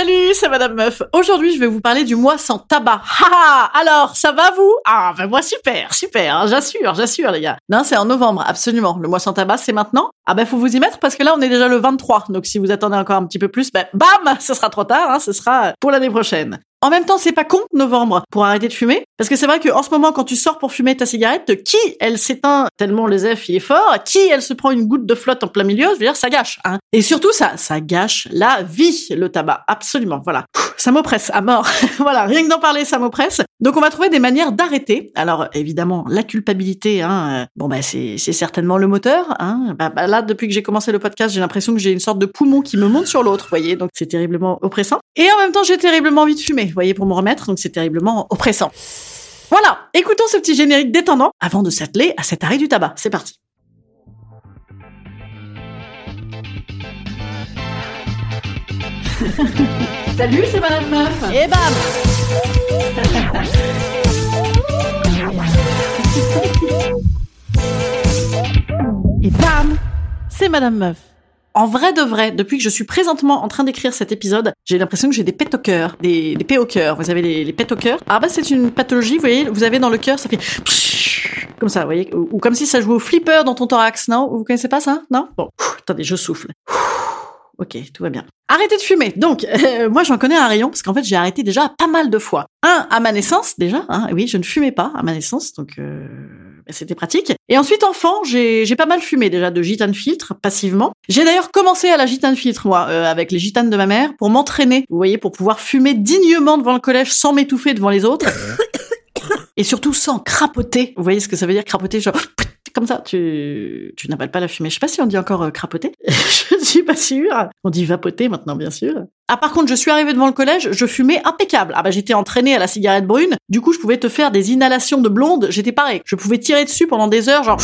Salut, c'est Madame Meuf. Aujourd'hui, je vais vous parler du mois sans tabac. Ha Alors, ça va vous? Ah, ben moi super, super. hein, j'assure, j'assure les gars. Non, c'est en novembre, absolument. Le mois sans tabac, c'est maintenant? Ah ben faut vous y mettre parce que là, on est déjà le 23. Donc si vous attendez encore un petit peu plus, ben bam, ce sera trop tard. Hein, ce sera pour l'année prochaine. En même temps, c'est pas con, novembre, pour arrêter de fumer. Parce que c'est vrai qu'en ce moment, quand tu sors pour fumer ta cigarette, qui elle s'éteint tellement le zef il est fort, qui elle se prend une goutte de flotte en plein milieu, je veux dire, ça gâche. Hein. Et surtout, ça, ça gâche la vie, le tabac. Absolument, voilà. Ça m'oppresse à mort. voilà, rien que d'en parler, ça m'oppresse. Donc on va trouver des manières d'arrêter. Alors évidemment, la culpabilité, hein, euh, bon bah c'est c'est certainement le moteur. Hein. Bah, bah, là, depuis que j'ai commencé le podcast, j'ai l'impression que j'ai une sorte de poumon qui me monte sur l'autre, voyez. Donc c'est terriblement oppressant. Et en même temps, j'ai terriblement envie de fumer, voyez, pour me remettre. Donc c'est terriblement oppressant. Voilà, écoutons ce petit générique détendant avant de s'atteler à cet arrêt du tabac. C'est parti. Salut, c'est Madame Meuf. Et bam Et bam C'est Madame Meuf. En vrai de vrai, depuis que je suis présentement en train d'écrire cet épisode, j'ai l'impression que j'ai des pets au cœur, des, des pets au cœur. Vous avez les, les pets au cœur? Ah bah c'est une pathologie, vous voyez, vous avez dans le cœur, ça fait comme ça, vous voyez, ou, ou comme si ça jouait au flipper dans ton thorax, non? Vous connaissez pas ça Non? Bon, attendez, je souffle. Ok, tout va bien. Arrêtez de fumer. Donc, euh, moi, j'en connais un rayon parce qu'en fait, j'ai arrêté déjà pas mal de fois. Un, à ma naissance, déjà. Hein, oui, je ne fumais pas à ma naissance, donc euh, bah, c'était pratique. Et ensuite, enfant, j'ai j'ai pas mal fumé déjà de gitane filtre, passivement. J'ai d'ailleurs commencé à la gitane filtre, moi, euh, avec les gitanes de ma mère, pour m'entraîner, vous voyez, pour pouvoir fumer dignement devant le collège sans m'étouffer devant les autres. Et surtout sans crapoter. Vous voyez ce que ça veut dire crapoter genre comme ça, tu, tu n'avales pas la fumée. Je sais pas si on dit encore euh, crapoter. je suis pas sûre. On dit vapoter maintenant, bien sûr. Ah, par contre, je suis arrivée devant le collège, je fumais impeccable. Ah bah, j'étais entraînée à la cigarette brune. Du coup, je pouvais te faire des inhalations de blonde. J'étais pareil. Je pouvais tirer dessus pendant des heures, genre,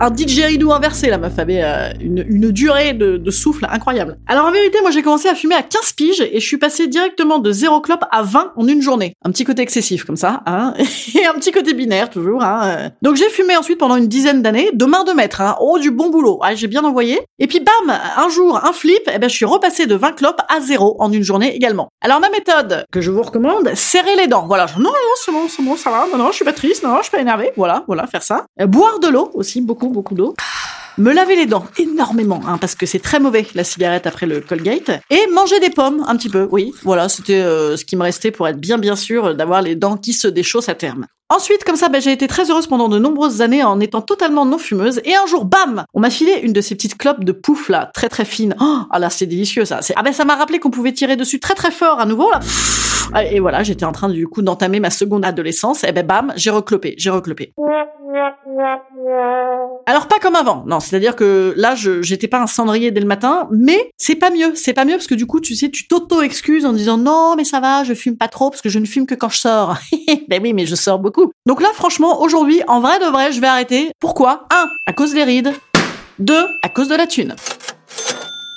un didgeridoo inversé, la meuf avait euh, une, durée de, souffle incroyable. Alors en vérité, moi j'ai commencé à fumer à 15 piges et je suis passée directement de 0 clope à 20 en une journée. Un petit côté excessif comme ça, hein, et un petit côté binaire toujours. Hein. Donc j'ai fumé ensuite pendant une dizaine d'années, de main de maître, hein. oh du bon boulot, ah, j'ai bien envoyé. Et puis bam, un jour, un flip, et ben je suis repassée de 20 clopes à 0 en une journée également. Alors ma méthode que je vous recommande, serrer les dents. Voilà, non, non, c'est bon, c'est bon, ça va, non, non, je suis pas triste, non, je suis pas énervée. Voilà, voilà, faire ça. Euh, boire de l'eau aussi, beaucoup, beaucoup d'eau. Me laver les dents énormément, hein, parce que c'est très mauvais la cigarette après le Colgate. Et manger des pommes un petit peu, oui. Voilà, c'était euh, ce qui me restait pour être bien bien sûr d'avoir les dents qui se déchaussent à terme. Ensuite, comme ça, ben, j'ai été très heureuse pendant de nombreuses années en étant totalement non fumeuse. Et un jour, bam, on m'a filé une de ces petites clopes de pouf là, très très fine. Oh, ah là, c'est délicieux ça. Ah ben ça m'a rappelé qu'on pouvait tirer dessus très très fort à nouveau là. Et voilà, j'étais en train du coup d'entamer ma seconde adolescence. Et ben bam, j'ai reclopé, j'ai reclopé. Alors pas comme avant, non, c'est-à-dire que là, je j'étais pas un cendrier dès le matin, mais c'est pas mieux, c'est pas mieux parce que du coup, tu sais, tu t'auto-excuses en disant non, mais ça va, je fume pas trop parce que je ne fume que quand je sors. ben oui, mais je sors beaucoup. Donc là, franchement, aujourd'hui, en vrai de vrai, je vais arrêter. Pourquoi? Un, à cause des rides. Deux, à cause de la thune.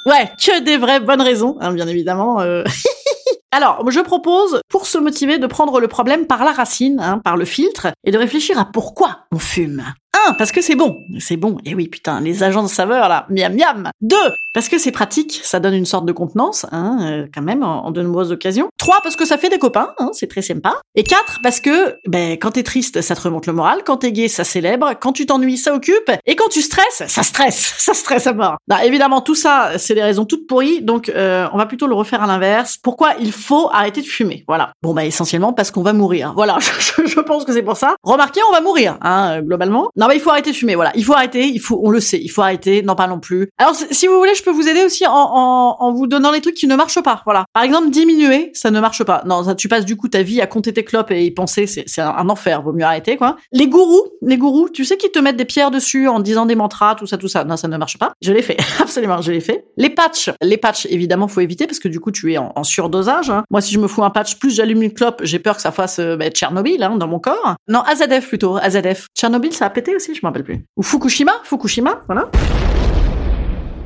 Ouais, que des vraies bonnes raisons, hein, bien évidemment. euh. Alors, je propose, pour se motiver, de prendre le problème par la racine, hein, par le filtre, et de réfléchir à pourquoi on fume. Un, parce que c'est bon. C'est bon. Et oui, putain, les agents de saveur, là. Miam, miam. Deux, parce que c'est pratique. Ça donne une sorte de contenance, hein, euh, quand même, en, de nombreuses occasions. Trois, parce que ça fait des copains, hein, c'est très sympa. Et quatre, parce que, ben, quand t'es triste, ça te remonte le moral. Quand t'es gay, ça célèbre. Quand tu t'ennuies, ça occupe. Et quand tu stresses, ça stresse. Ça stresse à mort. Non, évidemment, tout ça, c'est des raisons toutes pourries. Donc, euh, on va plutôt le refaire à l'inverse. Pourquoi il faut arrêter de fumer? Voilà. Bon, bah, essentiellement parce qu'on va mourir. Voilà. Je pense que c'est pour ça. Remarquez, on va mourir, hein, globalement. Non, mais il faut arrêter de fumer. Voilà. Il faut arrêter. Il faut, on le sait. Il faut arrêter. N'en parlons plus. Alors, si vous voulez, je peux vous aider aussi en, en, en vous donnant les trucs qui ne marchent pas. Voilà. Par exemple, diminuer, ça ne marche pas. Non, tu passes du coup ta vie à compter tes clopes et y penser, c'est, un, un enfer. Vaut mieux arrêter, quoi. Les gourous, les gourous, tu sais qu'ils te mettent des pierres dessus en disant des mantras, tout ça, tout ça. Non, ça ne marche pas. Je l'ai fait. Absolument, je l'ai fait. Les patchs, les patchs, évidemment, faut éviter parce que du coup, tu es en, en surdosage. hein. Moi, si je me fous un patch, plus j'allume une clope, j'ai peur que ça fasse euh, bah, Tchernobyl hein, dans mon corps. Non, AZF plutôt, AZF. Tchernobyl, ça a pété Ou Fukushima, Fukushima, voilà.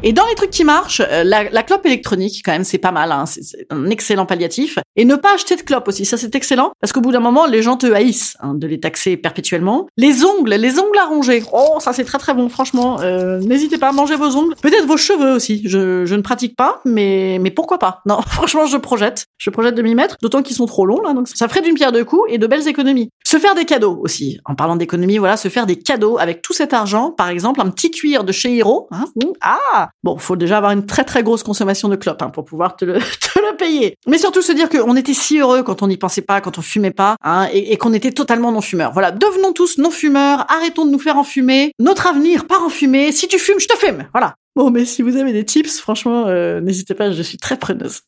Et dans les trucs qui marchent, euh, la, la clope électronique, quand même, c'est pas mal. Hein, c'est un excellent palliatif. Et ne pas acheter de clope aussi, ça c'est excellent, parce qu'au bout d'un moment, les gens te haïssent hein, de les taxer perpétuellement. Les ongles, les ongles à ronger. Oh, ça c'est très très bon, franchement. Euh, N'hésitez pas à manger vos ongles. Peut-être vos cheveux aussi. Je, je ne pratique pas, mais mais pourquoi pas? Non, franchement, je projette. Je projette de m'y mettre, d'autant qu'ils sont trop longs là, donc ça ferait d'une pierre deux coups et de belles économies. Se faire des cadeaux aussi. En parlant d'économie, voilà, se faire des cadeaux avec tout cet argent. Par exemple, un petit cuir de chez Hero. Hein, ah, bon, faut déjà avoir une très très grosse consommation de clopes hein, pour pouvoir te le, te le payer. Mais surtout se dire qu'on était si heureux quand on n'y pensait pas, quand on fumait pas, hein, et, et qu'on était totalement non fumeurs. Voilà, devenons tous non fumeurs. Arrêtons de nous faire enfumer. Notre avenir part en fumée. Si tu fumes, je te fume. Voilà. Bon, mais si vous avez des tips, franchement, euh, n'hésitez pas, je suis très preneuse.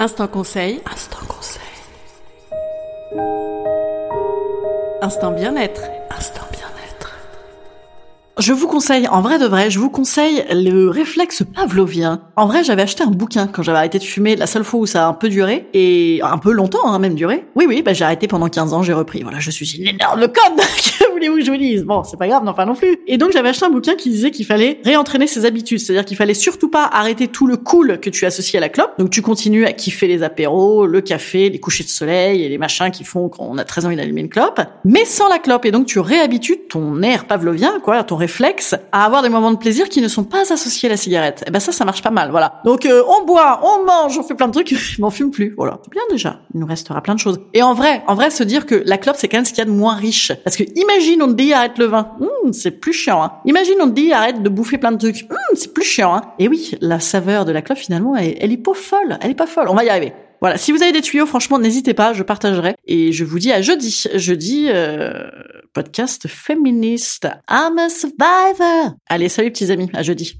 Instant conseil. Instant conseil. Instant bien-être. Instant bien-être. Je vous conseille, en vrai de vrai, je vous conseille le réflexe pavlovien. En vrai, j'avais acheté un bouquin quand j'avais arrêté de fumer, la seule fois où ça a un peu duré, et un peu longtemps, hein, même duré. Oui, oui, bah, j'ai arrêté pendant 15 ans, j'ai repris. Voilà, je suis une énorme conne voulez-vous que je vous Bon, c'est pas grave, non pas non plus. Et donc, j'avais acheté un bouquin qui disait qu'il fallait réentraîner ses habitudes, c'est-à-dire qu'il fallait surtout pas arrêter tout le cool que tu associes à la clope. Donc, tu continues à kiffer les apéros, le café, les couchers de soleil et les machins qui font qu'on a très envie d'allumer une clope, mais sans la clope. Et donc, tu réhabitues ton air pavlovien, quoi, ton réflexe, à avoir des moments de plaisir qui ne sont pas associés à la cigarette. Et ben ça, ça marche pas mal, voilà. Donc, euh, on boit, on mange, on fait plein de trucs, je m'en fume plus, voilà. C'est bien déjà. Il nous restera plein de choses. Et en vrai, en vrai, se dire que la clope, c'est quand même ce qu'il y a de moins riche. Parce que imagine, on te dit arrête le vin. Hum, c'est plus chiant, hein. Imagine, on te dit arrête de bouffer plein de trucs. Hum, c'est plus chiant, hein. Et oui, la saveur de la clope, finalement, elle, elle est pas folle. Elle est pas folle. On va y arriver. Voilà, si vous avez des tuyaux, franchement, n'hésitez pas, je partagerai. Et je vous dis à jeudi. Jeudi, euh, podcast féministe. I'm a survivor. Allez, salut petits amis, à jeudi.